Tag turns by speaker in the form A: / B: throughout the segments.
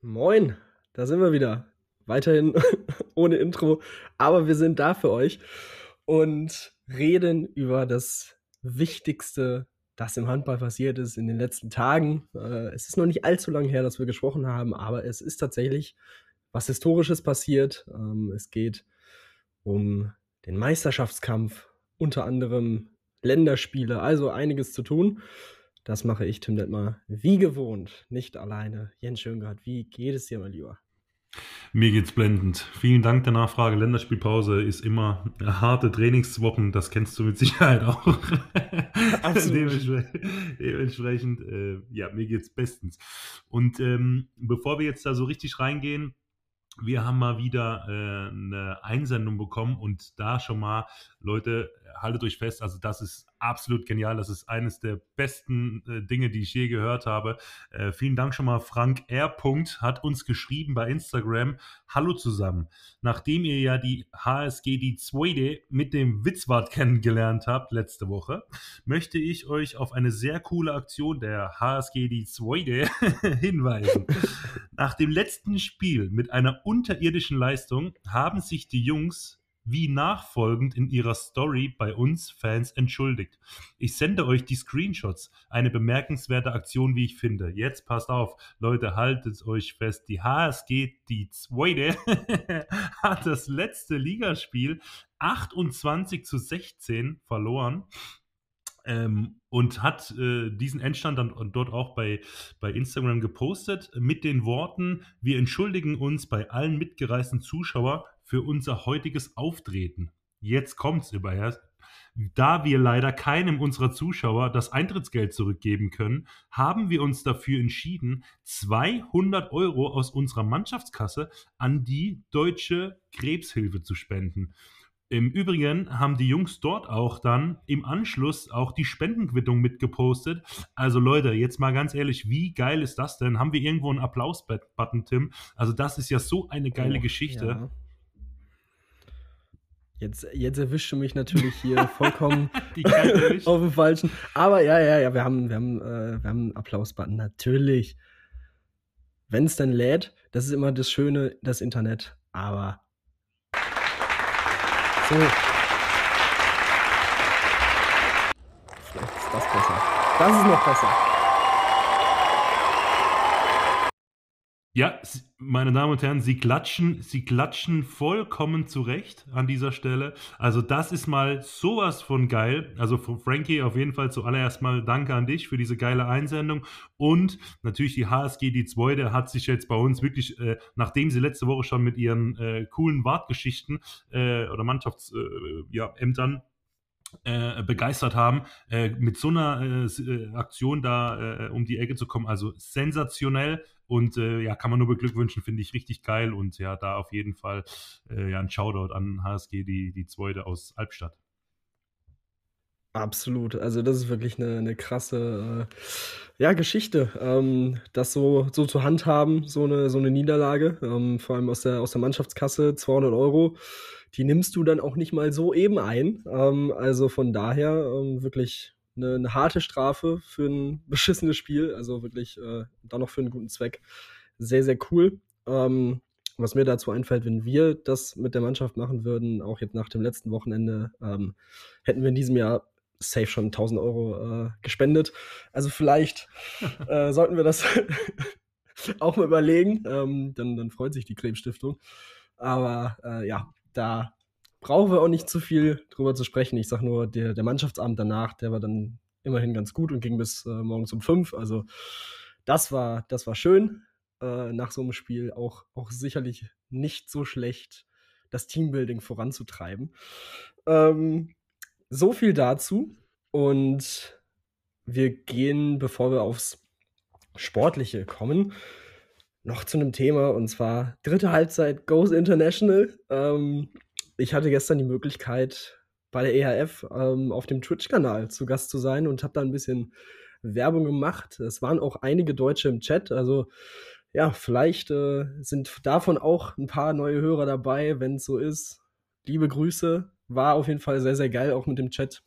A: Moin, da sind wir wieder. Weiterhin ohne Intro, aber wir sind da für euch und reden über das Wichtigste, das im Handball passiert ist in den letzten Tagen. Äh, es ist noch nicht allzu lange her, dass wir gesprochen haben, aber es ist tatsächlich was Historisches passiert. Ähm, es geht um den Meisterschaftskampf, unter anderem Länderspiele, also einiges zu tun. Das mache ich, Tim Detmar, wie gewohnt, nicht alleine. Jens Schöngard, wie geht es dir, mein Lieber?
B: Mir geht's blendend. Vielen Dank der Nachfrage. Länderspielpause ist immer harte Trainingswochen, das kennst du mit Sicherheit auch. Dementsprechend, dementsprechend äh, ja, mir geht's bestens. Und ähm, bevor wir jetzt da so richtig reingehen, wir haben mal wieder äh, eine Einsendung bekommen und da schon mal, Leute, haltet euch fest, also das ist absolut genial. Das ist eines der besten äh, Dinge, die ich je gehört habe. Äh, vielen Dank schon mal. Frank R. hat uns geschrieben bei Instagram. Hallo zusammen. Nachdem ihr ja die HSG die zweite mit dem Witzwart kennengelernt habt letzte Woche, möchte ich euch auf eine sehr coole Aktion der HSG die zweite hinweisen. Nach dem letzten Spiel mit einer unterirdischen Leistung haben sich die Jungs wie nachfolgend in ihrer Story bei uns Fans entschuldigt. Ich sende euch die Screenshots. Eine bemerkenswerte Aktion, wie ich finde. Jetzt passt auf, Leute, haltet euch fest. Die HSG, die zweite, hat das letzte Ligaspiel 28 zu 16 verloren. Ähm, und hat äh, diesen Endstand dann dort auch bei, bei Instagram gepostet mit den Worten, wir entschuldigen uns bei allen mitgereisten Zuschauern für unser heutiges Auftreten. Jetzt kommt's überher. Da wir leider keinem unserer Zuschauer das Eintrittsgeld zurückgeben können, haben wir uns dafür entschieden, 200 Euro aus unserer Mannschaftskasse an die Deutsche Krebshilfe zu spenden. Im Übrigen haben die Jungs dort auch dann im Anschluss auch die Spendenquittung mitgepostet. Also Leute, jetzt mal ganz ehrlich, wie geil ist das denn? Haben wir irgendwo einen Applaus-Button, Tim? Also das ist ja so eine geile oh, Geschichte. Ja.
A: Jetzt, jetzt erwischt du mich natürlich hier vollkommen auf dem Falschen. Aber ja, ja, ja, wir haben, wir haben, äh, wir haben einen Applaus-Button, natürlich. Wenn es dann lädt, das ist immer das Schöne, das Internet. Aber so. Vielleicht ist das besser. Das ist noch besser.
B: Ja, meine Damen und Herren, Sie klatschen, Sie klatschen vollkommen zurecht an dieser Stelle. Also das ist mal sowas von geil. Also Frankie, auf jeden Fall zuallererst mal Danke an dich für diese geile Einsendung. Und natürlich die HSG, die zweite, hat sich jetzt bei uns wirklich, äh, nachdem sie letzte Woche schon mit ihren äh, coolen Wartgeschichten äh, oder Mannschaftsämtern äh, ja, äh, begeistert haben, äh, mit so einer äh, äh Aktion da äh, um die Ecke zu kommen. Also sensationell und äh, ja, kann man nur beglückwünschen, finde ich richtig geil und ja, da auf jeden Fall ja, ein Shoutout an HSG, die, die zweite aus Albstadt.
A: Absolut. Also das ist wirklich eine, eine krasse ja, Geschichte, ähm, das so, so zu handhaben, so eine, so eine Niederlage, ähm, vor allem aus der, aus der Mannschaftskasse, 200 Euro die nimmst du dann auch nicht mal so eben ein. Ähm, also von daher ähm, wirklich eine, eine, harte Strafe für ein beschissenes Spiel. Also wirklich äh, dann noch für einen guten Zweck. Sehr, sehr cool. Ähm, was mir dazu einfällt, wenn wir das mit der Mannschaft machen würden, auch jetzt nach dem letzten Wochenende, ähm, hätten wir in diesem Jahr safe schon 1000 Euro äh, gespendet. Also vielleicht äh, sollten wir das auch mal überlegen. Ähm, dann, dann freut sich die Krebsstiftung. Aber äh, ja, da brauchen wir auch nicht zu viel drüber zu sprechen. Ich sag nur, der, der Mannschaftsabend danach, der war dann immerhin ganz gut und ging bis äh, morgens um fünf. Also das war, das war schön. Äh, nach so einem Spiel auch, auch sicherlich nicht so schlecht, das Teambuilding voranzutreiben. Ähm, so viel dazu. Und wir gehen, bevor wir aufs Sportliche kommen, noch zu einem Thema und zwar dritte Halbzeit Goes International. Ähm, ich hatte gestern die Möglichkeit, bei der EHF ähm, auf dem Twitch-Kanal zu Gast zu sein und habe da ein bisschen Werbung gemacht. Es waren auch einige Deutsche im Chat, also ja, vielleicht äh, sind davon auch ein paar neue Hörer dabei, wenn es so ist. Liebe Grüße, war auf jeden Fall sehr, sehr geil, auch mit dem Chat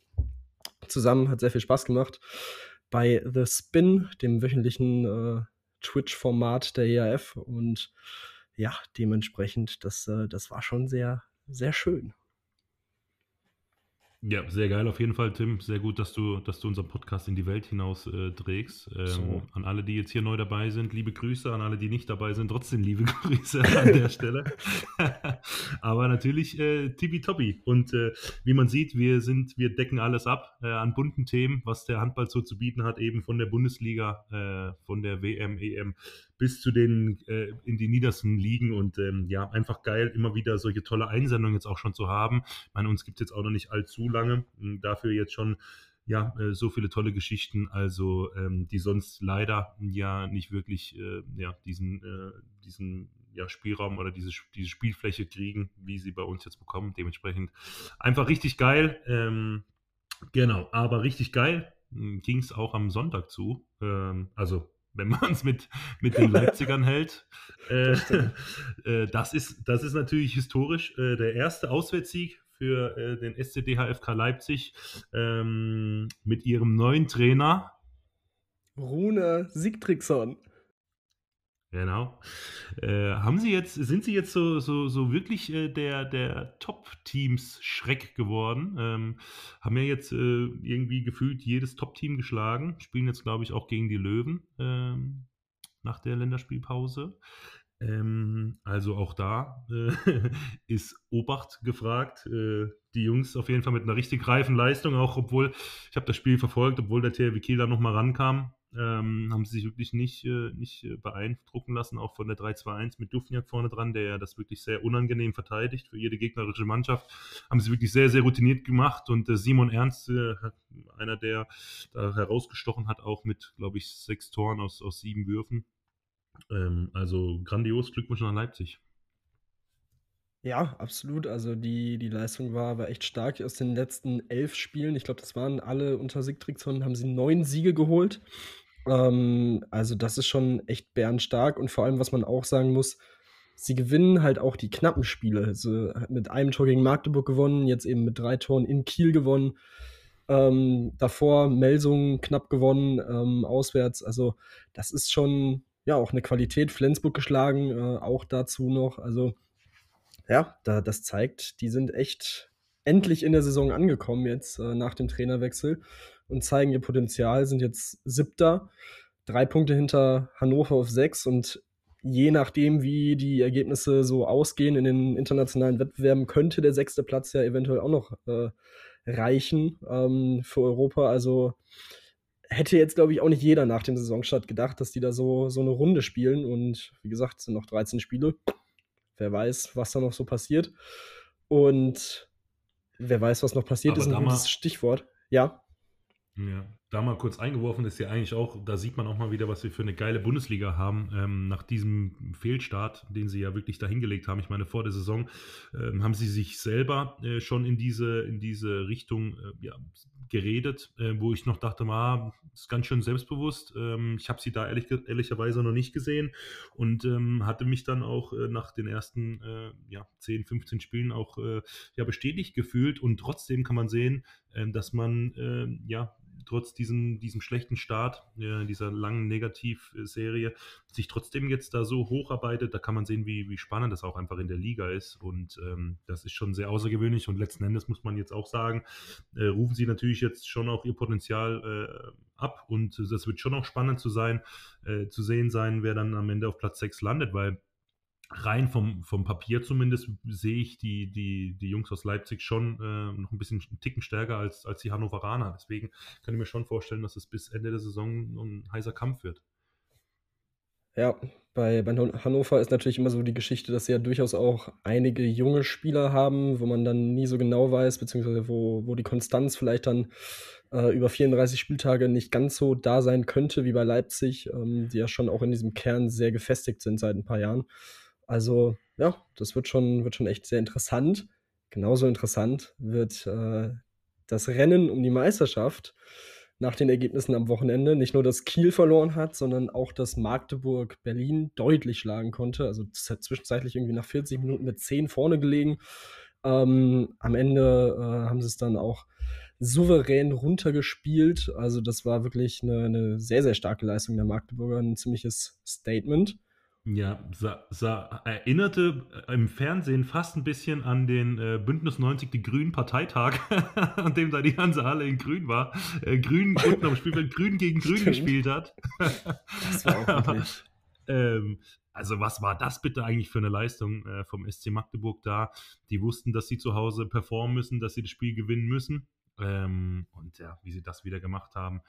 A: zusammen, hat sehr viel Spaß gemacht. Bei The Spin, dem wöchentlichen äh, Twitch-Format der EAF und ja, dementsprechend, das, äh, das war schon sehr, sehr schön.
B: Ja, sehr geil auf jeden Fall, Tim. Sehr gut, dass du, dass du unseren Podcast in die Welt hinaus äh, trägst. Ähm, so. An alle, die jetzt hier neu dabei sind, liebe Grüße. An alle, die nicht dabei sind, trotzdem liebe Grüße an der Stelle. Aber natürlich äh, tippitoppi. Und äh, wie man sieht, wir sind, wir decken alles ab äh, an bunten Themen, was der Handball so zu bieten hat, eben von der Bundesliga, äh, von der WM, EM bis zu den äh, in die niedersten Ligen und ähm, ja, einfach geil, immer wieder solche tolle Einsendungen jetzt auch schon zu haben. Ich meine, uns gibt es jetzt auch noch nicht allzu lange, hm, dafür jetzt schon ja, äh, so viele tolle Geschichten, also ähm, die sonst leider ja nicht wirklich äh, ja, diesen, äh, diesen ja, Spielraum oder diese, diese Spielfläche kriegen, wie sie bei uns jetzt bekommen. Dementsprechend einfach richtig geil. Ähm, genau, aber richtig geil hm, ging es auch am Sonntag zu. Ähm, also wenn man es mit, mit den Leipzigern hält. Äh, äh, das, ist, das ist natürlich historisch äh, der erste Auswärtssieg für äh, den SCDHFK Leipzig ähm, mit ihrem neuen Trainer.
A: Rune Sigtriksson.
B: Genau. Äh, haben Sie jetzt, sind Sie jetzt so, so, so wirklich äh, der, der Top-Teams-Schreck geworden? Ähm, haben ja jetzt äh, irgendwie gefühlt jedes Top-Team geschlagen, spielen jetzt, glaube ich, auch gegen die Löwen ähm, nach der Länderspielpause. Ähm, also auch da äh, ist Obacht gefragt. Äh, die Jungs auf jeden Fall mit einer richtig reifen Leistung, auch obwohl, ich habe das Spiel verfolgt, obwohl der THW Kiel da nochmal rankam ähm, haben sie sich wirklich nicht, äh, nicht äh, beeindrucken lassen, auch von der 3-2-1 mit Dufniak vorne dran, der ja das wirklich sehr unangenehm verteidigt für jede gegnerische Mannschaft. Haben sie wirklich sehr, sehr routiniert gemacht und äh, Simon Ernst, äh, einer, der da herausgestochen hat, auch mit, glaube ich, sechs Toren aus, aus sieben Würfen. Ähm, also grandios, Glückwunsch nach Leipzig.
A: Ja, absolut. Also die, die Leistung war aber echt stark aus den letzten elf Spielen. Ich glaube, das waren alle unter Sigtriksson, haben sie neun Siege geholt. Ähm, also das ist schon echt bärenstark und vor allem, was man auch sagen muss, sie gewinnen halt auch die knappen Spiele. Also mit einem Tor gegen Magdeburg gewonnen, jetzt eben mit drei Toren in Kiel gewonnen. Ähm, davor Melsungen knapp gewonnen, ähm, auswärts. Also das ist schon ja auch eine Qualität. Flensburg geschlagen, äh, auch dazu noch. Also ja, da, das zeigt, die sind echt endlich in der Saison angekommen jetzt äh, nach dem Trainerwechsel und zeigen ihr Potenzial, sind jetzt siebter, drei Punkte hinter Hannover auf sechs und je nachdem, wie die Ergebnisse so ausgehen in den internationalen Wettbewerben, könnte der sechste Platz ja eventuell auch noch äh, reichen ähm, für Europa. Also hätte jetzt, glaube ich, auch nicht jeder nach dem Saisonstart gedacht, dass die da so, so eine Runde spielen. Und wie gesagt, es sind noch 13 Spiele. Wer weiß, was da noch so passiert. Und wer weiß, was noch passiert, Aber ist ein gutes Stichwort. Ja.
B: Ja, da mal kurz eingeworfen ist ja eigentlich auch, da sieht man auch mal wieder, was wir für eine geile Bundesliga haben, ähm, nach diesem Fehlstart, den sie ja wirklich dahingelegt haben. Ich meine, vor der Saison ähm, haben sie sich selber äh, schon in diese, in diese Richtung äh, ja, geredet, äh, wo ich noch dachte, ah, ist ganz schön selbstbewusst. Ähm, ich habe sie da ehrlich, ehrlicherweise noch nicht gesehen und ähm, hatte mich dann auch äh, nach den ersten äh, ja, 10, 15 Spielen auch äh, ja, bestätigt gefühlt und trotzdem kann man sehen, ähm, dass man ja trotz diesem, diesem schlechten Start, äh, dieser langen Negativserie, sich trotzdem jetzt da so hocharbeitet, da kann man sehen, wie, wie spannend das auch einfach in der Liga ist. Und ähm, das ist schon sehr außergewöhnlich. Und letzten Endes muss man jetzt auch sagen, äh, rufen sie natürlich jetzt schon auch ihr Potenzial äh, ab. Und das wird schon auch spannend zu sein, äh, zu sehen sein, wer dann am Ende auf Platz 6 landet, weil rein vom, vom Papier zumindest sehe ich die, die, die Jungs aus Leipzig schon äh, noch ein bisschen einen Ticken stärker als, als die Hannoveraner. Deswegen kann ich mir schon vorstellen, dass es bis Ende der Saison ein heißer Kampf wird.
A: Ja, bei, bei Hannover ist natürlich immer so die Geschichte, dass sie ja durchaus auch einige junge Spieler haben, wo man dann nie so genau weiß, beziehungsweise wo, wo die Konstanz vielleicht dann äh, über 34 Spieltage nicht ganz so da sein könnte wie bei Leipzig, ähm, die ja schon auch in diesem Kern sehr gefestigt sind seit ein paar Jahren. Also, ja, das wird schon, wird schon echt sehr interessant. Genauso interessant wird äh, das Rennen um die Meisterschaft nach den Ergebnissen am Wochenende. Nicht nur, dass Kiel verloren hat, sondern auch, dass Magdeburg Berlin deutlich schlagen konnte. Also das hat zwischenzeitlich irgendwie nach 40 Minuten mit 10 vorne gelegen. Ähm, am Ende äh, haben sie es dann auch souverän runtergespielt. Also das war wirklich eine, eine sehr, sehr starke Leistung der Magdeburger, ein ziemliches Statement.
B: Ja, sah, sah, erinnerte im Fernsehen fast ein bisschen an den äh, Bündnis 90 Die Grünen Parteitag, an dem da die ganze Halle in Grün war. Äh, Grün unten am Spielfeld Grün gegen Grün Stimmt. gespielt hat. das war auch ähm, also was war das bitte eigentlich für eine Leistung äh, vom SC Magdeburg da? Die wussten, dass sie zu Hause performen müssen, dass sie das Spiel gewinnen müssen. Ähm, und ja, wie sie das wieder gemacht haben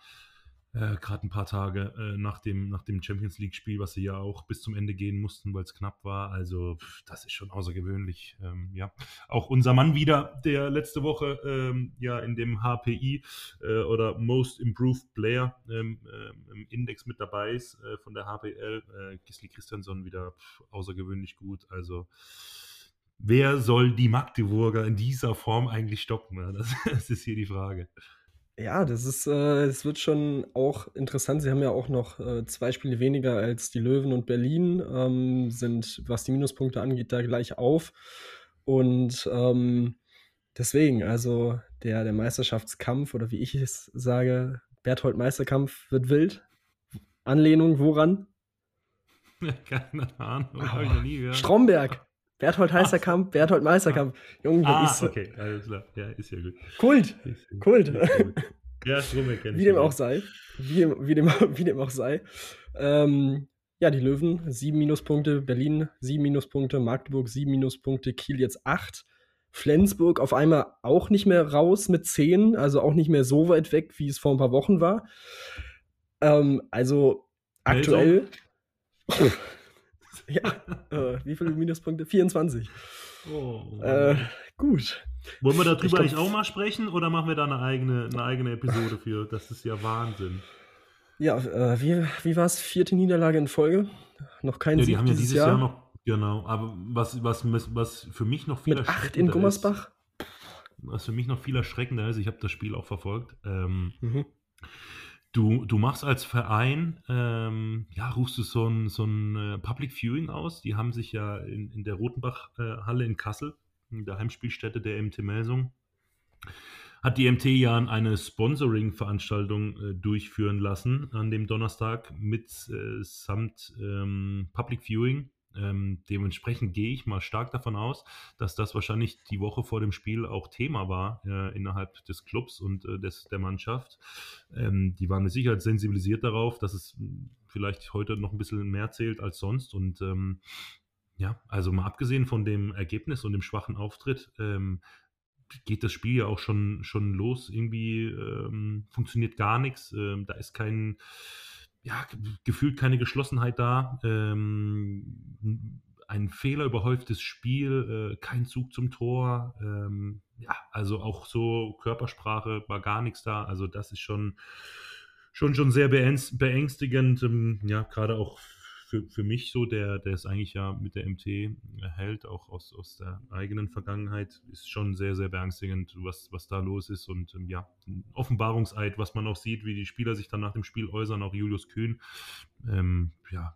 B: äh, gerade ein paar Tage äh, nach, dem, nach dem Champions League-Spiel, was sie ja auch bis zum Ende gehen mussten, weil es knapp war. Also, das ist schon außergewöhnlich. Ähm, ja, auch unser Mann wieder, der letzte Woche ähm, ja in dem HPI äh, oder Most Improved Player ähm, ähm, im Index mit dabei ist äh, von der HPL. Äh, Gisli Christiansson wieder pff, außergewöhnlich gut. Also, wer soll die Magdeburger in dieser Form eigentlich stoppen? Das, das ist hier die Frage.
A: Ja, das ist, äh, es wird schon auch interessant. Sie haben ja auch noch äh, zwei Spiele weniger als die Löwen und Berlin, ähm, sind, was die Minuspunkte angeht, da gleich auf. Und ähm, deswegen, also der, der Meisterschaftskampf oder wie ich es sage, Berthold Meisterkampf wird wild. Anlehnung woran?
B: Keine Ahnung, oh, habe ich noch nie
A: gehört. Stromberg. Berthold Heißerkamp, Berthold Meisterkamp.
B: Junge, ah, ist, okay, alles klar. Ja, ist ja gut.
A: Kult. Kult.
B: Ja, Strumme kenne
A: ich. Wie dem auch sei. Wie, wie, dem, wie dem auch sei. Ähm, ja, die Löwen, sieben Minuspunkte, Berlin sieben Minuspunkte, Magdeburg sieben Minuspunkte, Kiel jetzt acht. Flensburg auf einmal auch nicht mehr raus mit zehn, also auch nicht mehr so weit weg, wie es vor ein paar Wochen war. Ähm, also aktuell. ja, äh, wie viele Minuspunkte? 24. Oh, äh, gut.
B: Wollen wir darüber nicht auch mal sprechen oder machen wir da eine eigene, eine eigene Episode für? Das ist ja Wahnsinn.
A: Ja, äh, wie, wie war es? Vierte Niederlage in Folge? Noch kein ja,
B: Sieg die haben ja dieses Jahr. Jahr. noch, genau. Aber was, was, was für mich noch viel
A: Mit acht in Gummersbach?
B: Ist, was für mich noch viel erschreckender ist, ich habe das Spiel auch verfolgt. Ähm, mhm. Du, du machst als Verein, ähm, ja, rufst du so ein, so ein äh, Public Viewing aus. Die haben sich ja in, in der Rotenbach-Halle in Kassel, in der Heimspielstätte der MT Melsung, hat die MT ja eine Sponsoring-Veranstaltung äh, durchführen lassen an dem Donnerstag mit äh, samt ähm, Public Viewing. Ähm, dementsprechend gehe ich mal stark davon aus, dass das wahrscheinlich die Woche vor dem Spiel auch Thema war äh, innerhalb des Clubs und äh, des, der Mannschaft. Ähm, die waren mit Sicherheit sensibilisiert darauf, dass es vielleicht heute noch ein bisschen mehr zählt als sonst. Und ähm, ja, also mal abgesehen von dem Ergebnis und dem schwachen Auftritt, ähm, geht das Spiel ja auch schon, schon los. Irgendwie ähm, funktioniert gar nichts. Ähm, da ist kein ja, gefühlt keine Geschlossenheit da. Ähm, ein fehlerüberhäuftes Spiel, äh, kein Zug zum Tor. Ähm, ja, also auch so Körpersprache war gar nichts da. Also das ist schon, schon, schon sehr beängstigend. Ähm, ja, gerade auch für, für mich so, der, der es eigentlich ja mit der MT hält, auch aus, aus der eigenen Vergangenheit, ist schon sehr, sehr beängstigend, was, was da los ist. Und ähm, ja, ein Offenbarungseid, was man auch sieht, wie die Spieler sich dann nach dem Spiel äußern, auch Julius Kühn. Ähm, ja,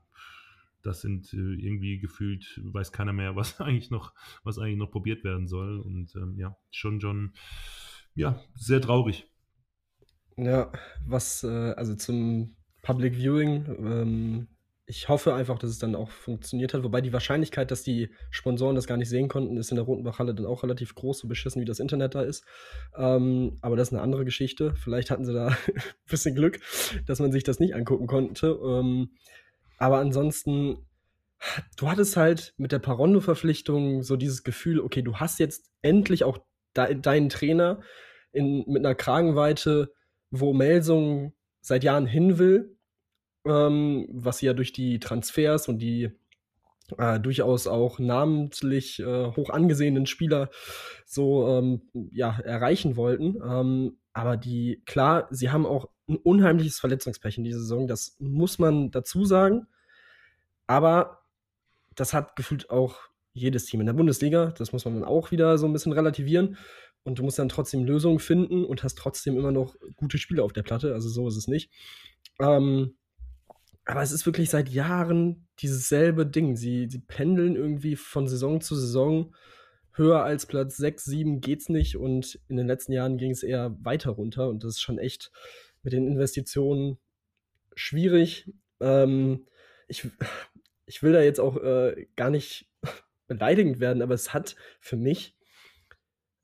B: das sind äh, irgendwie gefühlt, weiß keiner mehr, was eigentlich noch, was eigentlich noch probiert werden soll. Und ähm, ja, schon, schon, ja, sehr traurig.
A: Ja, was, äh, also zum Public Viewing, ähm, ich hoffe einfach, dass es dann auch funktioniert hat. Wobei die Wahrscheinlichkeit, dass die Sponsoren das gar nicht sehen konnten, ist in der Rotenbachhalle dann auch relativ groß, so beschissen wie das Internet da ist. Ähm, aber das ist eine andere Geschichte. Vielleicht hatten sie da ein bisschen Glück, dass man sich das nicht angucken konnte. Ähm, aber ansonsten, du hattest halt mit der Parondo-Verpflichtung so dieses Gefühl, okay, du hast jetzt endlich auch de deinen Trainer in, mit einer Kragenweite, wo Melsung seit Jahren hin will ähm, was sie ja durch die Transfers und die äh, durchaus auch namentlich äh, hoch angesehenen Spieler so ähm, ja, erreichen wollten. Ähm, aber die, klar, sie haben auch ein unheimliches Verletzungspech in dieser Saison, das muss man dazu sagen. Aber das hat gefühlt auch jedes Team in der Bundesliga. Das muss man dann auch wieder so ein bisschen relativieren. Und du musst dann trotzdem Lösungen finden und hast trotzdem immer noch gute Spiele auf der Platte. Also so ist es nicht. Ähm, aber es ist wirklich seit Jahren dieses selbe Ding. Sie, sie pendeln irgendwie von Saison zu Saison höher als Platz 6, 7 geht's nicht und in den letzten Jahren ging es eher weiter runter und das ist schon echt mit den Investitionen schwierig. Ähm, ich, ich will da jetzt auch äh, gar nicht beleidigend werden, aber es hat für mich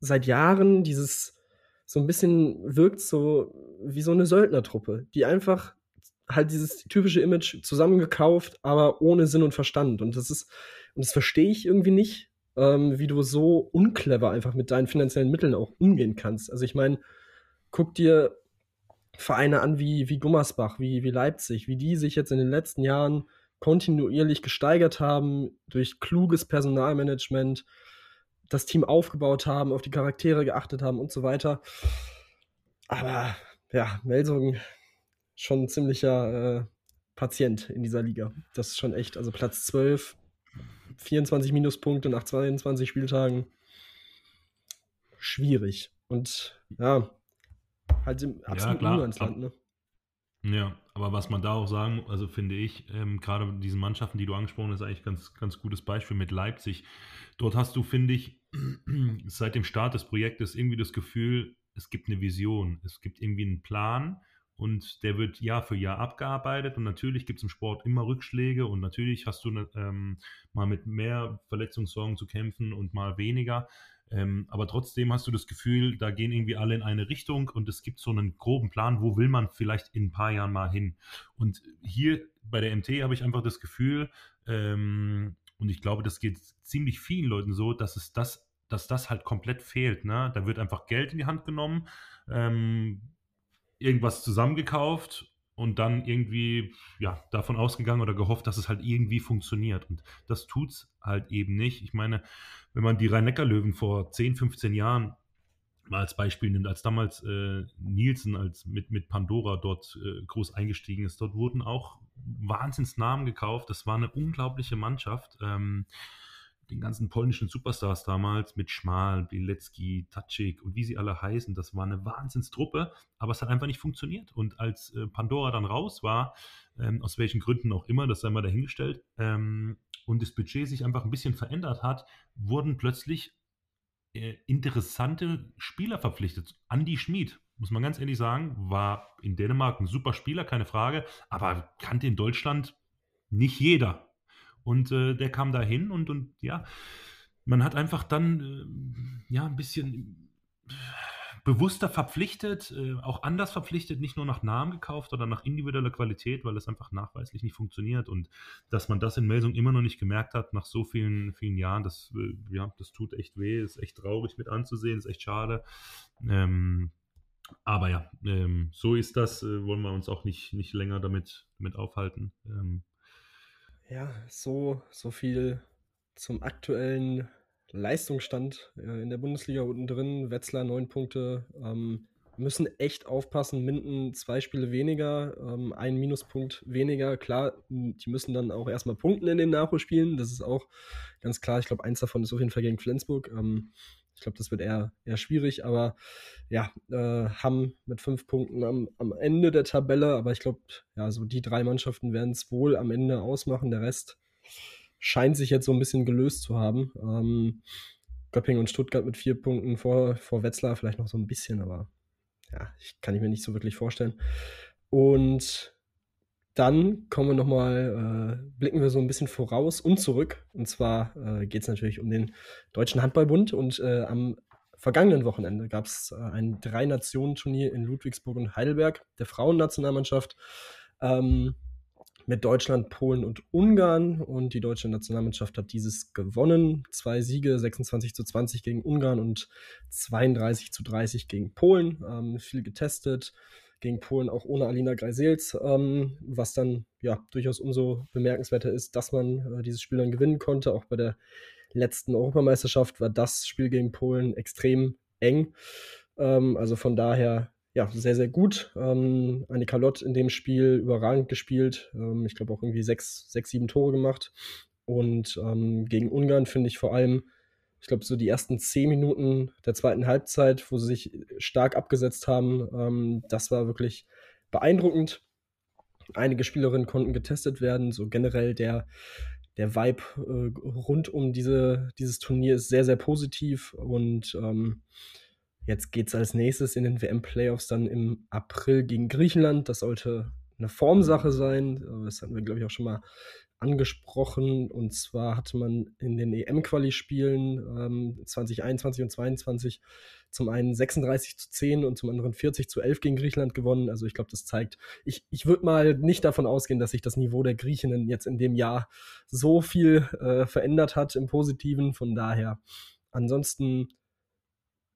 A: seit Jahren dieses so ein bisschen wirkt so wie so eine Söldnertruppe, die einfach halt dieses typische Image zusammengekauft, aber ohne Sinn und Verstand. Und das ist, und das verstehe ich irgendwie nicht, ähm, wie du so unclever einfach mit deinen finanziellen Mitteln auch umgehen kannst. Also ich meine, guck dir Vereine an wie, wie Gummersbach, wie, wie Leipzig, wie die sich jetzt in den letzten Jahren kontinuierlich gesteigert haben durch kluges Personalmanagement, das Team aufgebaut haben, auf die Charaktere geachtet haben und so weiter. Aber ja, Melsung schon ein ziemlicher äh, Patient in dieser Liga. Das ist schon echt, also Platz 12, 24 Minuspunkte nach 22 Spieltagen. Schwierig. Und ja, halt im absoluten ja, Niemandsland, ne?
B: Ja, aber was man da auch sagen, also finde ich, ähm, gerade mit diesen Mannschaften, die du angesprochen hast, ist eigentlich ganz, ganz gutes Beispiel mit Leipzig. Dort hast du, finde ich, seit dem Start des Projektes irgendwie das Gefühl, es gibt eine Vision, es gibt irgendwie einen Plan und der wird Jahr für Jahr abgearbeitet und natürlich gibt es im Sport immer Rückschläge und natürlich hast du ähm, mal mit mehr Verletzungssorgen zu kämpfen und mal weniger. Ähm, aber trotzdem hast du das Gefühl, da gehen irgendwie alle in eine Richtung und es gibt so einen groben Plan, wo will man vielleicht in ein paar Jahren mal hin. Und hier bei der MT habe ich einfach das Gefühl, ähm, und ich glaube, das geht ziemlich vielen Leuten so, dass es das, dass das halt komplett fehlt. Ne? Da wird einfach Geld in die Hand genommen. Irgendwas zusammengekauft und dann irgendwie ja, davon ausgegangen oder gehofft, dass es halt irgendwie funktioniert. Und das tut es halt eben nicht. Ich meine, wenn man die Rhein-Neckar-Löwen vor 10, 15 Jahren mal als Beispiel nimmt, als damals äh, Nielsen als mit, mit Pandora dort äh, groß eingestiegen ist, dort wurden auch Wahnsinnsnamen gekauft. Das war eine unglaubliche Mannschaft. Ähm, den ganzen polnischen Superstars damals mit Schmal, Bielecki, Tatschik und wie sie alle heißen, das war eine Wahnsinnstruppe, aber es hat einfach nicht funktioniert. Und als äh, Pandora dann raus war, ähm, aus welchen Gründen auch immer, das sei mal dahingestellt, ähm, und das Budget sich einfach ein bisschen verändert hat, wurden plötzlich äh, interessante Spieler verpflichtet. Andy Schmid, muss man ganz ehrlich sagen, war in Dänemark ein super Spieler, keine Frage, aber kannte in Deutschland nicht jeder. Und äh, der kam da hin und, und ja, man hat einfach dann äh, ja ein bisschen bewusster verpflichtet, äh, auch anders verpflichtet, nicht nur nach Namen gekauft oder nach individueller Qualität, weil es einfach nachweislich nicht funktioniert und dass man das in Melsung immer noch nicht gemerkt hat nach so vielen, vielen Jahren, das, äh, ja, das tut echt weh, ist echt traurig mit anzusehen, ist echt schade. Ähm, aber ja, ähm, so ist das, äh, wollen wir uns auch nicht, nicht länger damit, damit aufhalten. Ähm,
A: ja, so, so viel zum aktuellen Leistungsstand äh, in der Bundesliga unten drin. Wetzlar neun Punkte. Ähm, müssen echt aufpassen. Minden zwei Spiele weniger, ähm, ein Minuspunkt weniger. Klar, die müssen dann auch erstmal punkten in den Nachholspielen. Das ist auch ganz klar. Ich glaube, eins davon ist auf jeden Fall gegen Flensburg. Ähm, ich glaube, das wird eher, eher schwierig, aber ja, äh, haben mit fünf Punkten am, am Ende der Tabelle, aber ich glaube, ja, so die drei Mannschaften werden es wohl am Ende ausmachen. Der Rest scheint sich jetzt so ein bisschen gelöst zu haben. Ähm, Göppingen und Stuttgart mit vier Punkten vor, vor Wetzlar vielleicht noch so ein bisschen, aber ja, ich kann ich mir nicht so wirklich vorstellen. Und dann kommen wir nochmal, äh, blicken wir so ein bisschen voraus und zurück. Und zwar äh, geht es natürlich um den Deutschen Handballbund. Und äh, am vergangenen Wochenende gab es äh, ein Drei-Nationen-Turnier in Ludwigsburg und Heidelberg der Frauennationalmannschaft ähm, mit Deutschland, Polen und Ungarn. Und die deutsche Nationalmannschaft hat dieses gewonnen. Zwei Siege, 26 zu 20 gegen Ungarn und 32 zu 30 gegen Polen. Ähm, viel getestet gegen Polen auch ohne Alina Greisels, ähm, was dann ja durchaus umso bemerkenswerter ist, dass man äh, dieses Spiel dann gewinnen konnte. Auch bei der letzten Europameisterschaft war das Spiel gegen Polen extrem eng. Ähm, also von daher ja sehr, sehr gut. Ähm, Annika Lott in dem Spiel überragend gespielt. Ähm, ich glaube auch irgendwie sechs, sechs, sieben Tore gemacht. Und ähm, gegen Ungarn finde ich vor allem ich glaube, so die ersten zehn Minuten der zweiten Halbzeit, wo sie sich stark abgesetzt haben, ähm, das war wirklich beeindruckend. Einige Spielerinnen konnten getestet werden, so generell der, der Vibe äh, rund um diese, dieses Turnier ist sehr, sehr positiv und ähm, jetzt geht es als nächstes in den WM-Playoffs dann im April gegen Griechenland. Das sollte eine Formsache sein. Äh, das hatten wir, glaube ich, auch schon mal angesprochen. Und zwar hatte man in den EM-Quali-Spielen ähm, 2021 und 2022 zum einen 36 zu 10 und zum anderen 40 zu 11 gegen Griechenland gewonnen. Also ich glaube, das zeigt, ich, ich würde mal nicht davon ausgehen, dass sich das Niveau der Griechinnen jetzt in dem Jahr so viel äh, verändert hat im Positiven. Von daher, ansonsten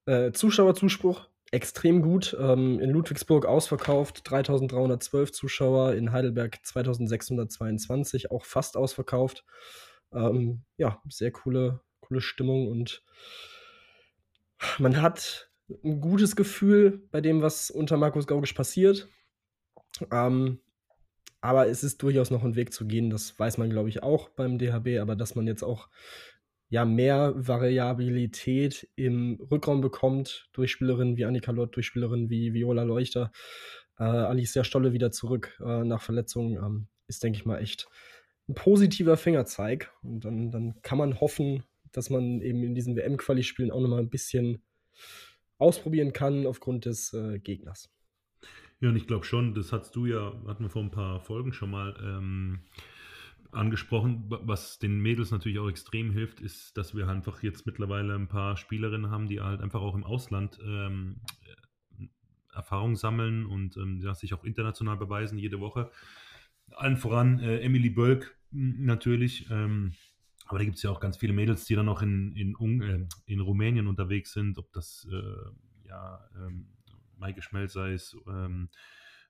A: äh, Zuschauerzuspruch extrem gut. Ähm, in Ludwigsburg ausverkauft, 3312 Zuschauer, in Heidelberg 2622, auch fast ausverkauft. Ähm, ja, sehr coole, coole Stimmung und man hat ein gutes Gefühl bei dem, was unter Markus Gaugisch passiert. Ähm, aber es ist durchaus noch ein Weg zu gehen, das weiß man, glaube ich, auch beim DHB, aber dass man jetzt auch ja mehr Variabilität im Rückraum bekommt durch Spielerinnen wie Annika Lott, durch Spielerinnen wie Viola Leuchter, äh, Alicia Stolle wieder zurück äh, nach Verletzungen, ähm, ist, denke ich mal, echt ein positiver Fingerzeig. Und dann, dann kann man hoffen, dass man eben in diesen WM-Quali-Spielen auch nochmal ein bisschen ausprobieren kann aufgrund des äh, Gegners.
B: Ja, und ich glaube schon, das hast du ja, hatten wir vor ein paar Folgen schon mal ähm, angesprochen. Was den Mädels natürlich auch extrem hilft, ist, dass wir einfach jetzt mittlerweile ein paar Spielerinnen haben, die halt einfach auch im Ausland ähm, Erfahrung sammeln und ähm, sich auch international beweisen jede Woche. Allen voran äh, Emily Bölk natürlich. Ähm, aber da gibt es ja auch ganz viele Mädels, die dann noch in, in, äh, in Rumänien unterwegs sind, ob das äh, ja ähm, Maike Schmelzer ist, ähm,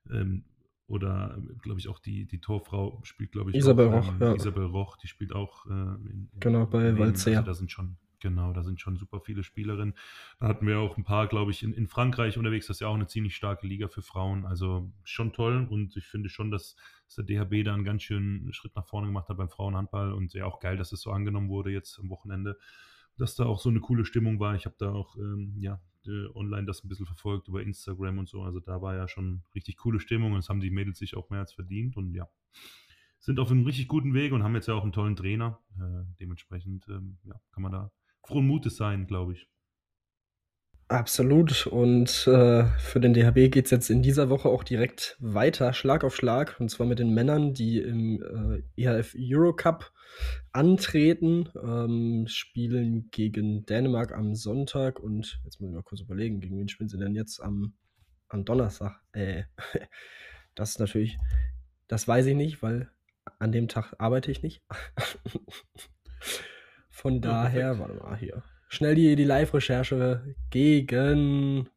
B: ähm, oder glaube ich auch die, die Torfrau spielt, glaube ich,
A: Isabel
B: auch,
A: Roch,
B: ähm,
A: ja.
B: Isabel Roch, die spielt auch äh, in, in
A: genau bei Valzea.
B: Also da sind schon Genau, da sind schon super viele Spielerinnen. Da hatten wir auch ein paar, glaube ich, in, in Frankreich unterwegs. Das ist ja auch eine ziemlich starke Liga für Frauen. Also schon toll. Und ich finde schon, dass, dass der DHB da einen ganz schönen Schritt nach vorne gemacht hat beim Frauenhandball. Und ja, auch geil, dass es so angenommen wurde jetzt am Wochenende. Dass da auch so eine coole Stimmung war. Ich habe da auch ähm, ja, äh, online das ein bisschen verfolgt über Instagram und so. Also da war ja schon richtig coole Stimmung. Und das haben die Mädels sich auch mehr als verdient. Und ja, sind auf einem richtig guten Weg und haben jetzt ja auch einen tollen Trainer. Äh, dementsprechend ähm, ja, kann man da frohen Mutes sein, glaube ich.
A: Absolut. Und äh, für den DHB geht es jetzt in dieser Woche auch direkt weiter, Schlag auf Schlag. Und zwar mit den Männern, die im äh, EHF Eurocup antreten, ähm, spielen gegen Dänemark am Sonntag. Und jetzt muss ich mal kurz überlegen, gegen wen spielen sie denn jetzt am, am Donnerstag? Äh, das ist natürlich, das weiß ich nicht, weil an dem Tag arbeite ich nicht. Von daher, ja, warte mal hier. Schnell die, die Live-Recherche gegen.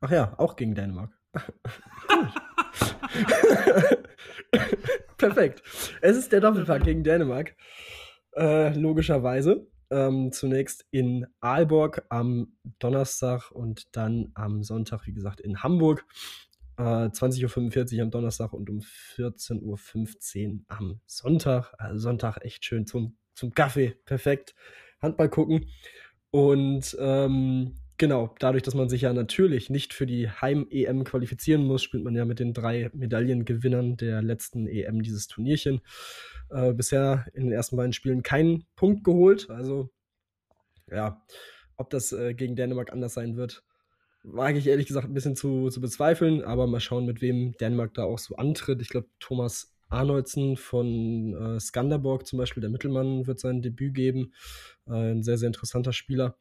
A: Ach ja, auch gegen Dänemark. Perfekt. Es ist der Doppelpack gegen Dänemark. Äh, logischerweise. Ähm, zunächst in Aalborg am Donnerstag und dann am Sonntag, wie gesagt, in Hamburg. Äh, 20.45 Uhr am Donnerstag und um 14.15 Uhr am Sonntag. Also Sonntag echt schön zum zum Kaffee, perfekt. Handball gucken. Und ähm, genau, dadurch, dass man sich ja natürlich nicht für die Heim-EM qualifizieren muss, spielt man ja mit den drei Medaillengewinnern der letzten EM dieses Turnierchen. Äh, bisher in den ersten beiden Spielen keinen Punkt geholt. Also, ja, ob das äh, gegen Dänemark anders sein wird, wage ich ehrlich gesagt ein bisschen zu, zu bezweifeln. Aber mal schauen, mit wem Dänemark da auch so antritt. Ich glaube, Thomas Arnoldsen von äh, Skanderborg zum Beispiel, der Mittelmann, wird sein Debüt geben. Äh, ein sehr, sehr interessanter Spieler.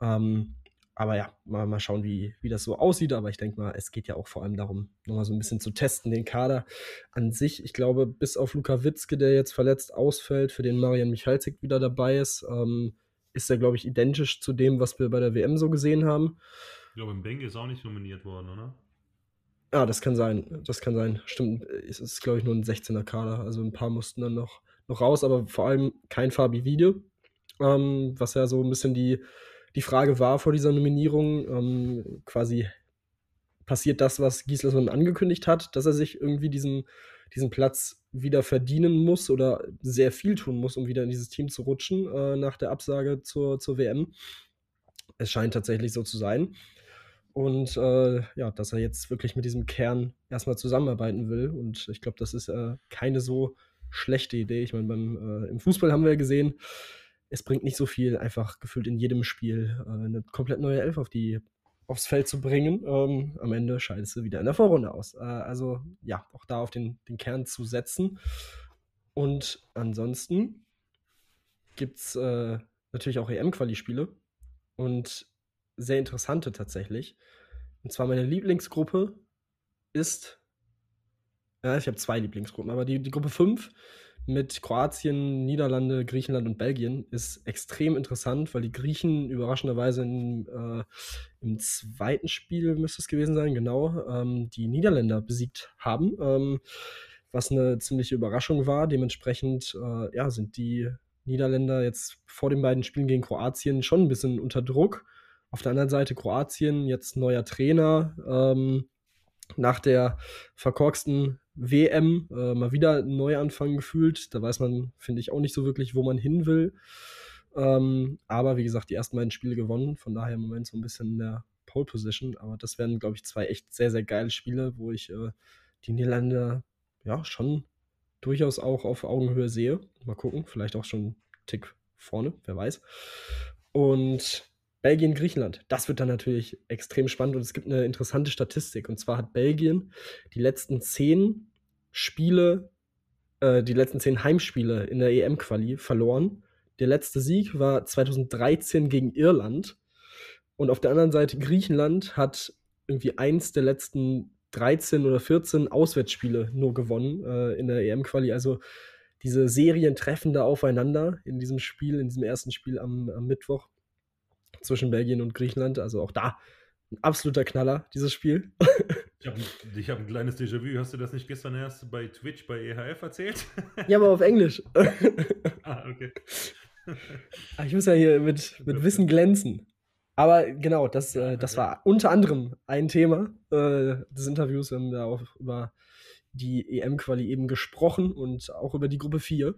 A: Ähm, aber ja, mal, mal schauen, wie, wie das so aussieht. Aber ich denke mal, es geht ja auch vor allem darum, nochmal so ein bisschen zu testen, den Kader an sich. Ich glaube, bis auf Luka Witzke, der jetzt verletzt ausfällt, für den Marian Michalzik wieder dabei ist, ähm, ist er, glaube ich, identisch zu dem, was wir bei der WM so gesehen haben.
B: Ich glaube, Benke ist auch nicht nominiert worden, oder?
A: Ja, das kann sein. Das kann sein. Stimmt, es ist, glaube ich, nur ein 16er Kader. Also ein paar mussten dann noch, noch raus, aber vor allem kein Fabi Video. Ähm, was ja so ein bisschen die, die Frage war vor dieser Nominierung. Ähm, quasi passiert das, was Gislason angekündigt hat, dass er sich irgendwie diesen, diesen Platz wieder verdienen muss oder sehr viel tun muss, um wieder in dieses Team zu rutschen äh, nach der Absage zur, zur WM. Es scheint tatsächlich so zu sein. Und äh, ja, dass er jetzt wirklich mit diesem Kern erstmal zusammenarbeiten will. Und ich glaube, das ist äh, keine so schlechte Idee. Ich meine, äh, im Fußball haben wir ja gesehen, es bringt nicht so viel, einfach gefühlt in jedem Spiel äh, eine komplett neue Elf auf die, aufs Feld zu bringen. Ähm, am Ende scheidest du wieder in der Vorrunde aus. Äh, also ja, auch da auf den, den Kern zu setzen. Und ansonsten gibt es äh, natürlich auch EM-Quali-Spiele und sehr interessante tatsächlich. Und zwar meine Lieblingsgruppe ist, ja, ich habe zwei Lieblingsgruppen, aber die, die Gruppe 5 mit Kroatien, Niederlande, Griechenland und Belgien ist extrem interessant, weil die Griechen überraschenderweise in, äh, im zweiten Spiel müsste es gewesen sein, genau, ähm, die Niederländer besiegt haben, ähm, was eine ziemliche Überraschung war. Dementsprechend äh, ja, sind die Niederländer jetzt vor den beiden Spielen gegen Kroatien schon ein bisschen unter Druck. Auf der anderen Seite Kroatien, jetzt neuer Trainer. Ähm, nach der verkorksten WM äh, mal wieder ein Neuanfang gefühlt. Da weiß man, finde ich, auch nicht so wirklich, wo man hin will. Ähm, aber wie gesagt, die ersten beiden Spiele gewonnen. Von daher im Moment so ein bisschen in der Pole Position. Aber das werden, glaube ich, zwei echt sehr, sehr geile Spiele, wo ich äh, die Niederländer ja schon durchaus auch auf Augenhöhe sehe. Mal gucken, vielleicht auch schon einen Tick vorne, wer weiß. Und Belgien, Griechenland. Das wird dann natürlich extrem spannend und es gibt eine interessante Statistik. Und zwar hat Belgien die letzten zehn Spiele, äh, die letzten zehn Heimspiele in der EM-Quali verloren. Der letzte Sieg war 2013 gegen Irland. Und auf der anderen Seite Griechenland hat irgendwie eins der letzten 13 oder 14 Auswärtsspiele nur gewonnen äh, in der EM-Quali. Also diese Serien treffen da aufeinander in diesem Spiel, in diesem ersten Spiel am, am Mittwoch zwischen Belgien und Griechenland. Also auch da ein absoluter Knaller, dieses Spiel.
B: Ich habe hab ein kleines Déjà-vu. Hast du das nicht gestern erst bei Twitch bei EHF erzählt?
A: Ja, aber auf Englisch. ah, okay. Ah, ich muss ja hier mit, mit Wissen glänzen. Aber genau, das, äh, das war unter anderem ein Thema äh, des Interviews. Wir haben da auch über die EM-Quali eben gesprochen und auch über die Gruppe 4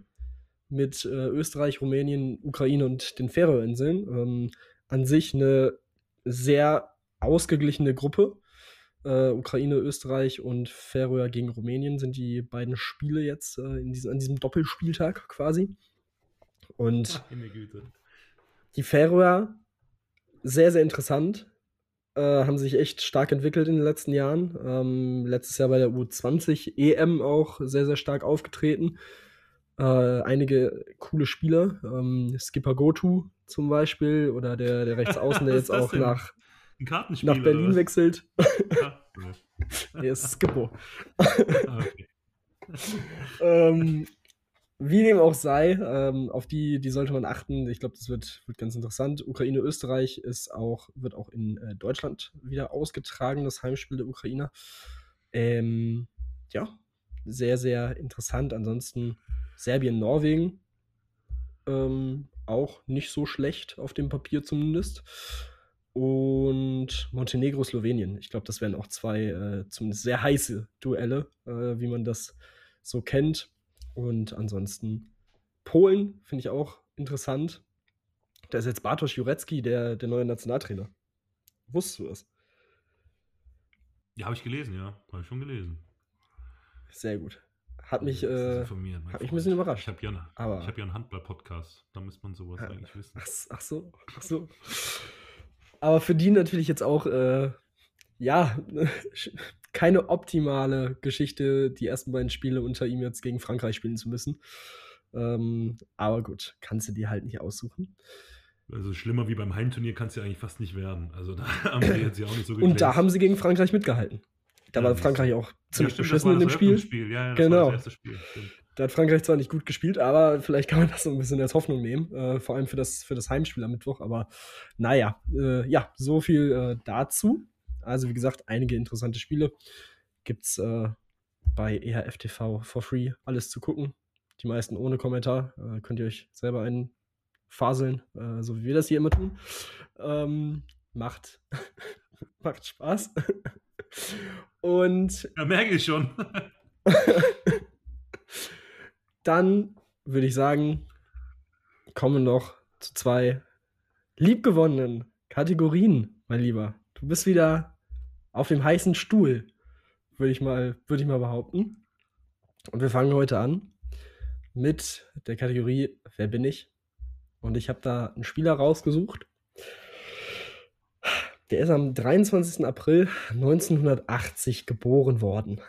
A: mit äh, Österreich, Rumänien, Ukraine und den Färöerinseln. Ähm, an sich eine sehr ausgeglichene Gruppe. Äh, Ukraine, Österreich und Färöer gegen Rumänien sind die beiden Spiele jetzt äh, in diesem, an diesem Doppelspieltag quasi. Und die Färöer, sehr, sehr interessant. Äh, haben sich echt stark entwickelt in den letzten Jahren. Ähm, letztes Jahr bei der U20 EM auch sehr, sehr stark aufgetreten. Äh, einige coole Spieler. Ähm, Skipper Gotu zum Beispiel oder der, der Rechtsaußen, der jetzt auch nach, nach Berlin wechselt. Ah, nee, ist Skippo. Ah, okay. ähm, wie dem auch sei, ähm, auf die, die sollte man achten. Ich glaube, das wird, wird ganz interessant. Ukraine, Österreich ist auch, wird auch in äh, Deutschland wieder ausgetragen, das Heimspiel der Ukrainer. Ähm, ja, sehr, sehr interessant. Ansonsten Serbien, Norwegen. Ähm, auch nicht so schlecht auf dem Papier zumindest. Und Montenegro, Slowenien. Ich glaube, das wären auch zwei äh, zumindest sehr heiße Duelle, äh, wie man das so kennt. Und ansonsten Polen finde ich auch interessant. Da ist jetzt Bartosz Jurecki, der, der neue Nationaltrainer. Wusstest du das?
B: Ja, habe ich gelesen, ja. Habe ich schon gelesen.
A: Sehr gut. Hat mich, äh, hat mich ein bisschen überrascht.
B: Ich habe ja, einen, hab ja einen Handball-Podcast. Da muss man sowas eigentlich wissen.
A: Ach, ach, so, ach so. Aber für die natürlich jetzt auch, äh, ja, keine optimale Geschichte, die ersten beiden Spiele unter ihm jetzt gegen Frankreich spielen zu müssen. Ähm, aber gut, kannst du dir halt nicht aussuchen.
B: Also schlimmer wie beim Heimturnier kannst du ja eigentlich fast nicht werden. Also da haben sie jetzt ja auch nicht so
A: Und da haben sie gegen Frankreich mitgehalten. Da ja, war Frankreich auch ziemlich ja, beschissen in dem Spiel.
B: Spiel. Ja, ja,
A: genau. Spiel, da hat Frankreich zwar nicht gut gespielt, aber vielleicht kann man das so ein bisschen als Hoffnung nehmen, äh, vor allem für das, für das Heimspiel am Mittwoch. Aber naja, äh, ja, so viel äh, dazu. Also wie gesagt, einige interessante Spiele gibt es äh, bei EHF TV for free alles zu gucken. Die meisten ohne Kommentar. Äh, könnt ihr euch selber einen faseln, äh, so wie wir das hier immer tun. Ähm, macht, macht Spaß. Und.
B: Ja, merke ich schon.
A: dann würde ich sagen, kommen noch zu zwei liebgewonnenen Kategorien, mein Lieber. Du bist wieder auf dem heißen Stuhl, würde ich mal, würde ich mal behaupten. Und wir fangen heute an mit der Kategorie Wer bin ich? Und ich habe da einen Spieler rausgesucht. Der ist am 23. April 1980 geboren worden.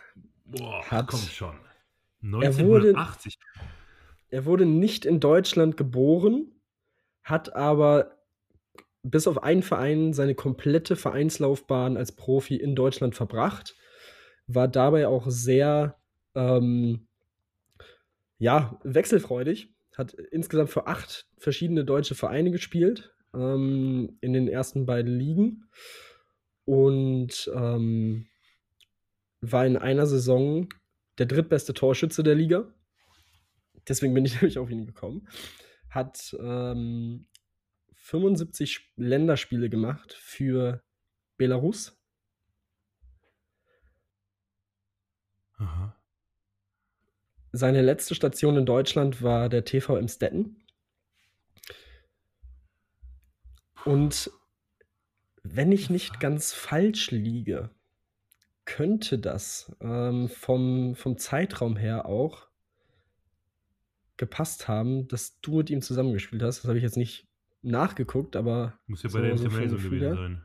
B: Boah,
A: Hat-
B: komm schon.
A: Er wurde-
B: 1980.
A: Er wurde nicht in Deutschland geboren, hat aber bis auf einen Verein seine komplette Vereinslaufbahn als Profi in Deutschland verbracht, war dabei auch sehr ähm, ja, wechselfreudig, hat insgesamt für acht verschiedene deutsche Vereine gespielt ähm, in den ersten beiden Ligen und ähm, war in einer Saison der drittbeste Torschütze der Liga. Deswegen bin ich nämlich auf ihn gekommen. Hat ähm, 75 Sp- Länderspiele gemacht für Belarus.
B: Aha.
A: Seine letzte Station in Deutschland war der TV Emstetten. Und wenn ich nicht ganz falsch liege, könnte das ähm, vom, vom Zeitraum her auch gepasst haben, dass du mit ihm zusammengespielt hast. Das habe ich jetzt nicht nachgeguckt, aber
B: Muss ja bei der
A: so
B: MT
A: vom
B: Melsung
A: Gefühl
B: gewesen sein.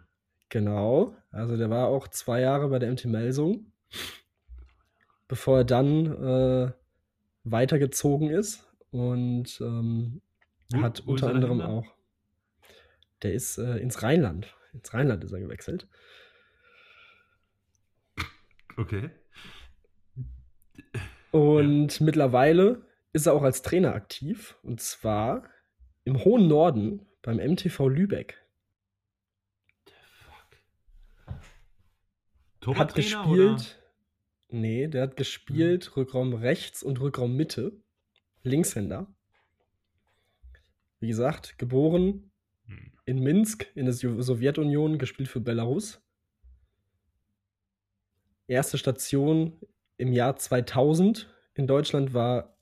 A: Genau, also der war auch zwei Jahre bei der MT Melsung, bevor er dann äh, weitergezogen ist und ähm, hat unter
B: er
A: anderem auch, der ist äh, ins Rheinland, ins Rheinland ist er gewechselt.
B: Okay.
A: Und mittlerweile ist er auch als Trainer aktiv und zwar im hohen Norden beim MTV Lübeck. Hat
B: Torwarttrainer oder?
A: gespielt. Nee, der hat gespielt Rückraum rechts und Rückraum Mitte. Linkshänder. Wie gesagt, geboren
B: Hm.
A: In Minsk in der Sowjetunion, gespielt für Belarus. Erste Station im Jahr 2000 in Deutschland war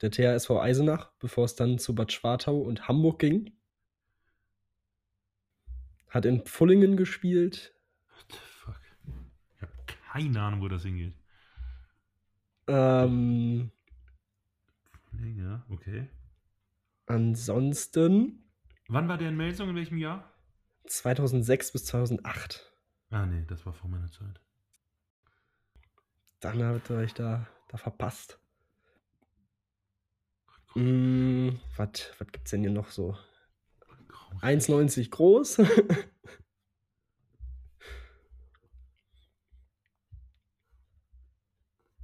A: der THSV Eisenach, bevor es dann zu Bad Schwartau und Hamburg ging. Hat in Pfullingen gespielt,
B: What the fuck? Ich habe keine Ahnung, wo das hingeht.
A: ähm,
B: Ja, okay.
A: Ansonsten
B: Wann war der in Melsung? In welchem Jahr?
A: 2006 bis 2008.
B: Ah, nee, das war vor meiner Zeit.
A: Dann habt ihr euch da, da verpasst. Mm, was gibt es denn hier noch so? 1,90 groß.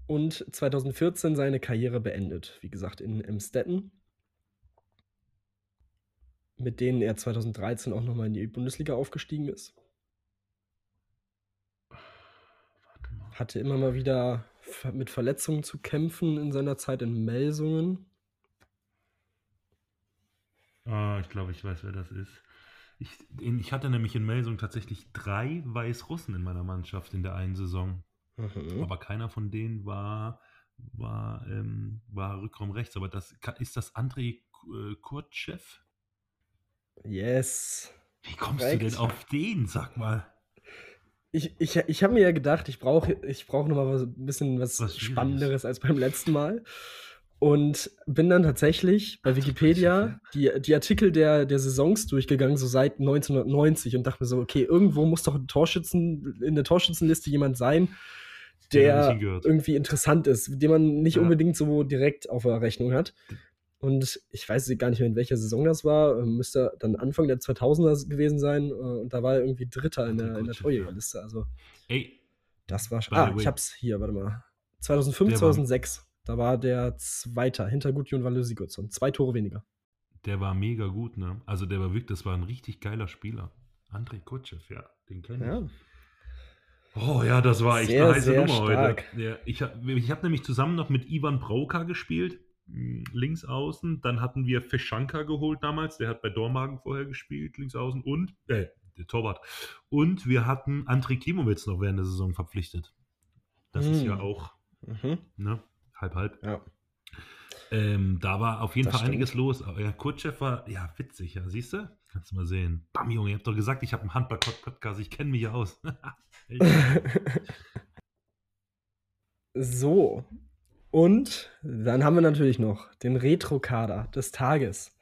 A: Und 2014 seine Karriere beendet. Wie gesagt, in Emstetten. Mit denen er 2013 auch nochmal in die Bundesliga aufgestiegen ist. Hatte immer mal wieder mit Verletzungen zu kämpfen in seiner Zeit in Melsungen.
B: Ah, ich glaube, ich weiß, wer das ist. Ich, ich hatte nämlich in Melsung tatsächlich drei Weißrussen in meiner Mannschaft in der einen Saison.
A: Mhm.
B: Aber keiner von denen war, war, ähm, war Rückraum rechts. Aber das ist das André äh, Kurtschew?
A: Yes.
B: Wie kommst
A: Korrekt.
B: du denn auf den, sag mal?
A: Ich, ich, ich habe mir ja gedacht, ich brauche ich brauch noch mal was, ein bisschen was,
B: Was.
A: Spannenderes als beim letzten Mal. Und bin dann tatsächlich bei Wikipedia die, die Artikel der, der Saisons durchgegangen, so seit 1990 und dachte mir so, okay, irgendwo muss doch ein Torschützen, in der Torschützenliste jemand sein,
B: Der
A: irgendwie interessant ist, den man nicht
B: Ja.
A: unbedingt so direkt auf der Rechnung hat. Und ich weiß gar nicht mehr, in welcher Saison das war. Ähm, Müsste dann Anfang der 2000er gewesen sein. äh, Und da war er irgendwie Dritter in der, in der. Torjägerliste. Also
B: Ey,
A: das war schon. Ah, ich hab's hier, warte mal. 2005,
B: Der war-
A: 2006. Da war der Zweiter hinter Gudjon Valle Sigurdsson. Zwei Tore weniger.
B: der war mega gut, ne? Also der war wirklich, das war ein richtig geiler Spieler. André Kutschew, ja, den kenne ich.
A: Ja.
B: Oh ja, das war echt
A: Sehr,
B: eine heiße Nummer
A: stark.
B: heute. Ja, ich habe ich hab nämlich zusammen noch mit Ivan Brauka gespielt, links außen. Dann hatten wir Feschanka geholt damals, der hat bei Dormagen vorher gespielt, links außen. Und, äh, der Torwart. Und wir hatten André Klimowitz noch während der Saison verpflichtet. Das ist
A: Hm.
B: ja auch,
A: Mhm.
B: ne, halb, halb.
A: Ja.
B: Ähm, da war auf jeden
A: Das
B: Fall einiges
A: stimmt.
B: los. Aber ja, Kutschew war, ja, witzig, ja, siehst du? Kannst du mal sehen. Bam, Junge, ihr habt doch gesagt, ich habe einen Handball-Podcast, ich kenne mich aus.
A: so. Und dann haben wir natürlich noch den Retro-Kader des Tages.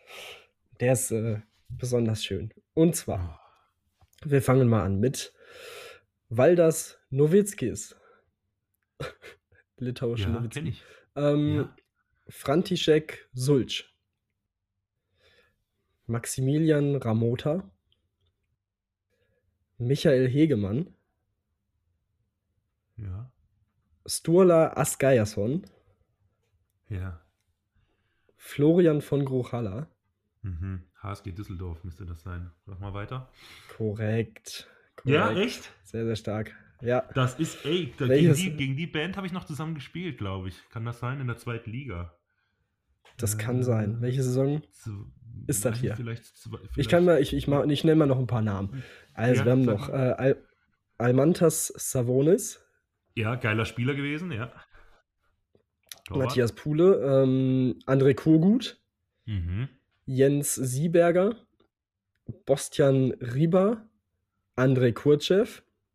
A: Der ist äh, besonders schön. Und zwar, wir fangen mal an mit Valdas Nowitzkis. Litauische
B: Ja,
A: Nowitzki.
B: ich.
A: Ähm,
B: Ja.
A: František Sulc. Maximilian Ramota. Michael Hegemann.
B: Ja.
A: Sturla Asgeierson.
B: Ja.
A: Florian von Grochalla.
B: Mhm. HSG Düsseldorf müsste das sein. Mach mal weiter.
A: Korrekt.
B: Ja,
A: Korrekt.
B: echt?
A: Sehr, sehr stark. Ja.
B: Das ist, ey, da, gegen, die, gegen die Band habe ich noch zusammen gespielt, glaube ich. Kann das sein? In der zweiten Liga.
A: Das kann
B: Äh,
A: sein. Welche Saison?
B: zu-
A: Ist das hier?
B: Vielleicht, vielleicht
A: Ich kann mal, ich, ich, ich nenne mal noch ein paar Namen. Also,
B: Ja,
A: wir haben noch äh, Al Almantas Savonis,
B: Ja, geiler Spieler gewesen, ja. Torwart.
A: Matthias Pule, ähm, André Kurgut,
B: Mhm.
A: Jens Sieberger, Bostian Rieber, André Kurtschew,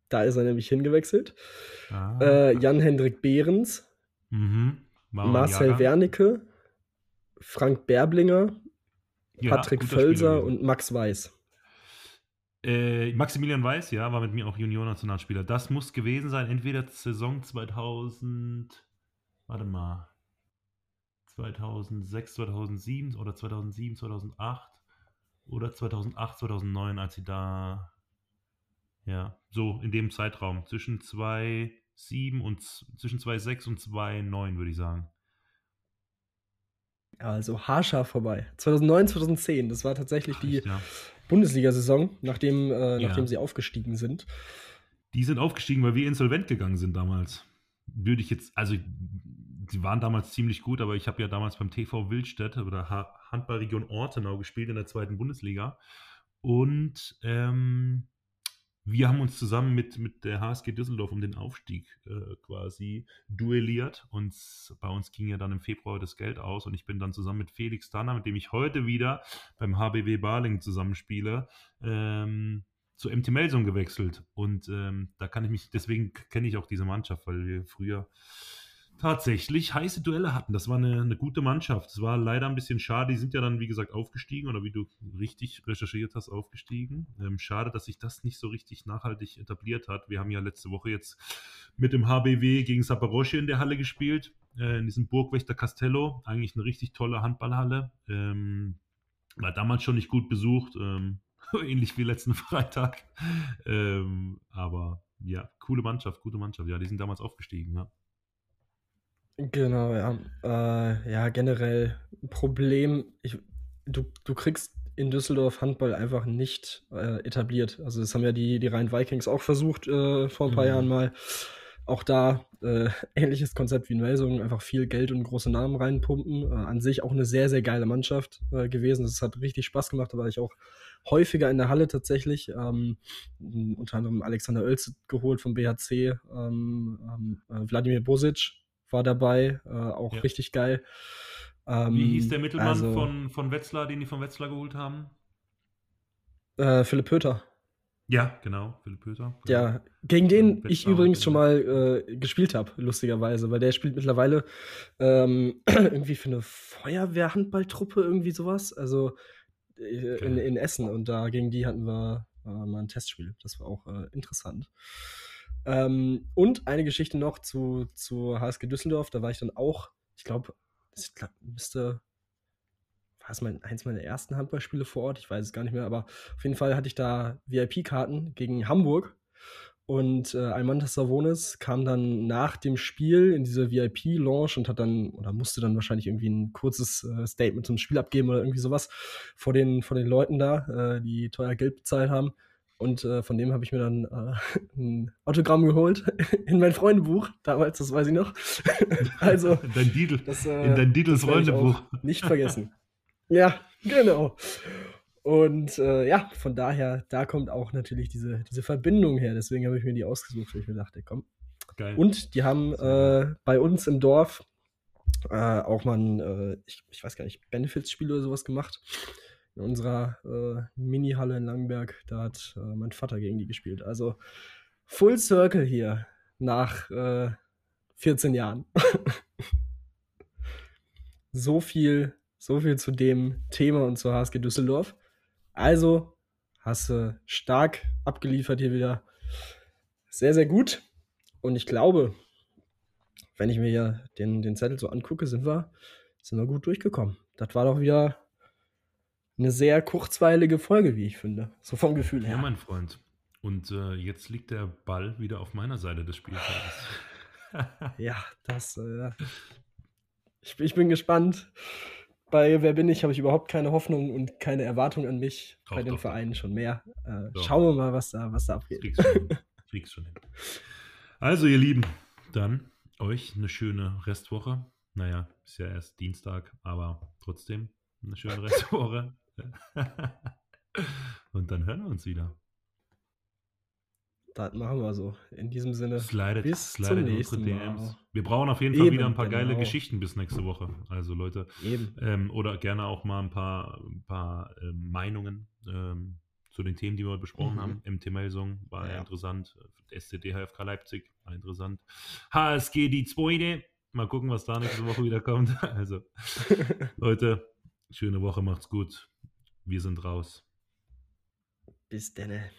A: da ist er nämlich hingewechselt,
B: Ah.
A: äh, Jan-Hendrik Behrens,
B: mhm.
A: Marcel. Wernicke, Frank Berblinger,
B: Ja,
A: Patrick Völser und Max Weiß.
B: Äh, Maximilian Weiß, ja, war mit mir auch Junior-Nationalspieler. Das muss gewesen sein, entweder Saison 2000, warte mal, 2006, 2007 oder 2007, 2008 oder 2008, 2009, als sie da, ja, so in dem Zeitraum, zwischen 2007 und, zwischen 2006 und 2009, würde ich sagen.
A: Also haarscharf vorbei. 2009, 2010, das war tatsächlich die
B: Echt, ja.
A: Bundesliga-Saison, nachdem, äh,
B: Ja.
A: nachdem sie aufgestiegen sind.
B: Die sind aufgestiegen, weil wir insolvent gegangen sind damals. Würde ich jetzt, also die waren damals ziemlich gut, aber ich habe ja damals beim TV Wildstedt oder Ha- Handballregion Ortenau gespielt in der zweiten Bundesliga. Und ähm, wir haben uns zusammen mit, mit der HSG Düsseldorf um den Aufstieg äh, quasi duelliert. Und bei uns ging ja dann im Februar das Geld aus und ich bin dann zusammen mit Felix Danner, mit dem ich heute wieder beim HBW Baling zusammenspiele, ähm, zu MT Melsung gewechselt. Und ähm, da kann ich mich, deswegen kenne ich auch diese Mannschaft, weil wir früher tatsächlich heiße Duelle hatten. Das war eine, eine gute Mannschaft. Es war leider ein bisschen schade. Die sind ja dann, wie gesagt, aufgestiegen oder wie du richtig recherchiert hast, aufgestiegen. Ähm, schade, dass sich das nicht so richtig nachhaltig etabliert hat. Wir haben ja letzte Woche jetzt mit dem HBW gegen Saporosche in der Halle gespielt, äh, in diesem Burgwächter Castello. Eigentlich eine richtig tolle Handballhalle. Ähm, war damals schon nicht gut besucht, ähm, ähnlich wie letzten Freitag. Ähm, aber ja, coole Mannschaft, gute Mannschaft. Ja, die sind damals aufgestiegen. Ja.
A: Genau, ja. Äh, ja, generell ein Problem. Ich, du, du kriegst in Düsseldorf Handball einfach nicht äh, etabliert. Also das haben ja die, die Rhein-Vikings auch versucht äh, vor ein paar
B: Mhm.
A: Jahren mal. Auch da äh, ähnliches Konzept wie in Melsungen, einfach viel Geld und große Namen reinpumpen. Äh, an sich auch eine sehr, sehr geile Mannschaft äh, gewesen. Es hat richtig Spaß gemacht, da war ich auch häufiger in der Halle tatsächlich. Ähm, unter anderem Alexander Oelze geholt vom BHC, ähm, ähm, äh, Wladimir Bosic war dabei, äh, auch
B: Ja.
A: richtig geil. Ähm,
B: Wie hieß der Mittelmann
A: also,
B: von, von Wetzlar, den die von Wetzlar geholt haben?
A: Äh, Philipp Pöter.
B: Ja, genau, Philipp Pöter.
A: Ja, gegen den ich übrigens schon mal äh, gespielt habe, lustigerweise, weil der spielt mittlerweile ähm, irgendwie für eine Feuerwehrhandballtruppe, irgendwie sowas. Also äh, in,
B: Geil.
A: in Essen und da gegen die hatten wir äh, mal ein Testspiel. Das war auch äh, interessant. Ähm, und eine Geschichte noch zu, zu HSG Düsseldorf, da war ich dann auch, ich glaube, das glaub, müsste, war es mein, eins meiner ersten Handballspiele vor Ort, ich weiß es gar nicht mehr, aber auf jeden Fall hatte ich da VIP-Karten gegen Hamburg. Und äh, Almantas Savonis kam dann nach dem Spiel in diese VIP-Lounge und hat dann, oder musste dann wahrscheinlich irgendwie ein kurzes äh, Statement zum Spiel abgeben oder irgendwie sowas vor den, vor den Leuten da, äh, die teuer Geld bezahlt haben. Und äh, von dem habe ich mir dann äh, ein Autogramm geholt in mein Freundebuch damals, das weiß ich noch. also,
B: dein Didel,
A: das, äh,
B: in dein
A: ich
B: Freundebuch.
A: nicht vergessen. ja, genau. Und äh, ja, von daher, da kommt auch natürlich diese, diese Verbindung her. Deswegen habe ich mir die ausgesucht, weil ich mir dachte, komm.
B: Geil.
A: Und die haben äh, bei uns im Dorf äh, auch mal ein, ich, ich weiß gar nicht, Benefits-Spiel oder sowas gemacht. In unserer äh, Mini-Halle in Langenberg, da hat äh, mein Vater gegen die gespielt. Also Full Circle hier nach äh, 14 Jahren. so viel, so viel zu dem Thema und zur HSG Düsseldorf. Also hast du stark abgeliefert hier wieder. Sehr, sehr gut. Und ich glaube, wenn ich mir hier den, den Zettel so angucke, sind wir, sind wir gut durchgekommen. Das war doch wieder eine sehr kurzweilige Folge, wie ich finde. So vom Gefühl her.
B: Ja, mein Freund. Und äh, jetzt liegt der Ball wieder auf meiner Seite des Spielfeldes.
A: ja, das. Äh, ich, ich, bin gespannt. Bei Wer bin ich habe ich überhaupt keine Hoffnung und keine Erwartung an mich. Doch, Bei den doch, Vereinen doch. schon mehr. Äh, schauen wir mal, was da, was da abgeht. Kriegst schon,
B: kriegst schon hin. Also, ihr Lieben, dann euch eine schöne Restwoche. Naja, ist ja erst Dienstag, aber trotzdem eine schöne Restwoche. Und dann hören wir uns wieder.
A: Das machen wir so. In diesem Sinne.
B: Slidet, bis slidet zum nächsten Mal. Wir brauchen auf jeden Fall Eben, wieder ein paar genau. geile Geschichten bis nächste Woche. Also Leute. Ähm, oder gerne auch mal ein paar, ein paar ähm, Meinungen ähm, zu den Themen, die wir besprochen mhm. haben. MT-Melsung war ja. interessant. SCD HFK Leipzig war interessant. HSG die zweite. Mal gucken, was da nächste Woche wieder kommt. Also, Leute, schöne Woche, macht's gut. Wir sind raus.
A: Bis denne.